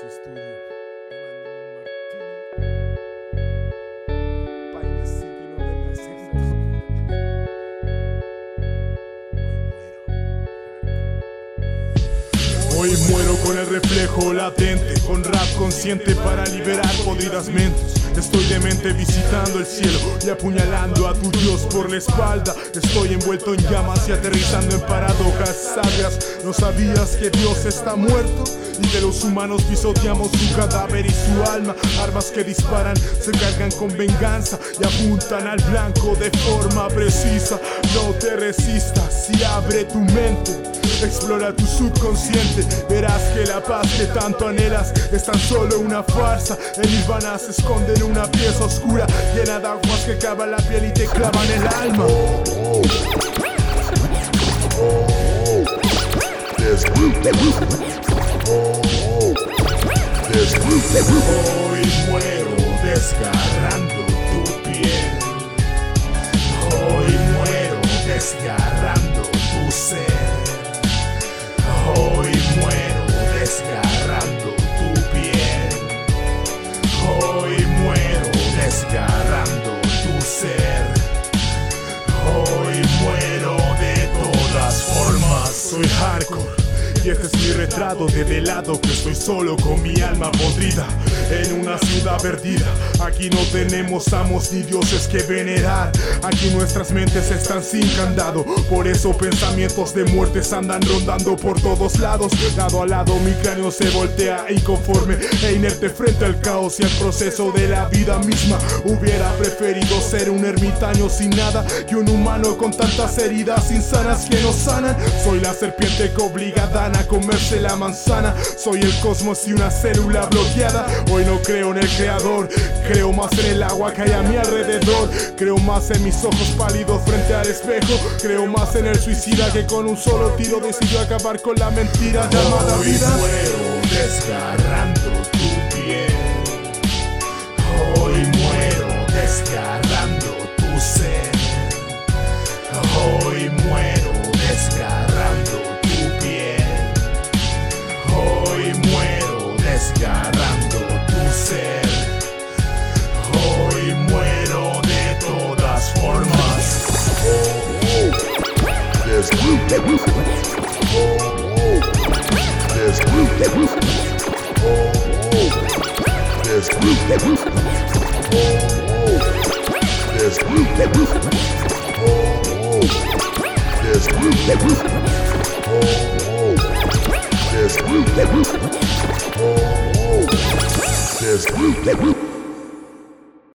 su estudio. Muero con el reflejo latente, con rap consciente para liberar podridas mentes. Estoy demente visitando el cielo y apuñalando a tu Dios por la espalda. Estoy envuelto en llamas y aterrizando en paradojas sabias. ¿No sabías que Dios está muerto? Y de los humanos pisoteamos su cadáver y su alma. Armas que disparan, se cargan con venganza y apuntan al blanco de forma precisa. No te resistas y abre tu mente. Explora tu subconsciente, verás que la paz que tanto anhelas es tan solo una farsa. En Nirvana se esconde en una pieza oscura, llena de aguas que cavan la piel y te clavan el alma. Hoy muero desgarrando tu piel. Hoy muero desgarrando tu ser. Soy hardcore. Este es mi retrato de de lado que estoy solo con mi alma podrida en una ciudad perdida. Aquí no tenemos amos ni dioses que venerar. Aquí nuestras mentes están sin candado. Por eso pensamientos de muertes andan rondando por todos lados. Lado a lado mi cráneo se voltea inconforme e inerte frente al caos y al proceso de la vida misma. Hubiera preferido ser un ermitaño sin nada que un humano con tantas heridas insanas que no sanan. Soy la serpiente que obliga a Dan a comerse la manzana. Soy el cosmos y una célula bloqueada. Hoy no creo en el creador, creo más en el agua que hay a mi alrededor. Creo más en mis ojos pálidos frente al espejo. Creo más en el suicida que con un solo tiro decidió acabar con la mentira llamada Hoy vida. muero desgarrando There's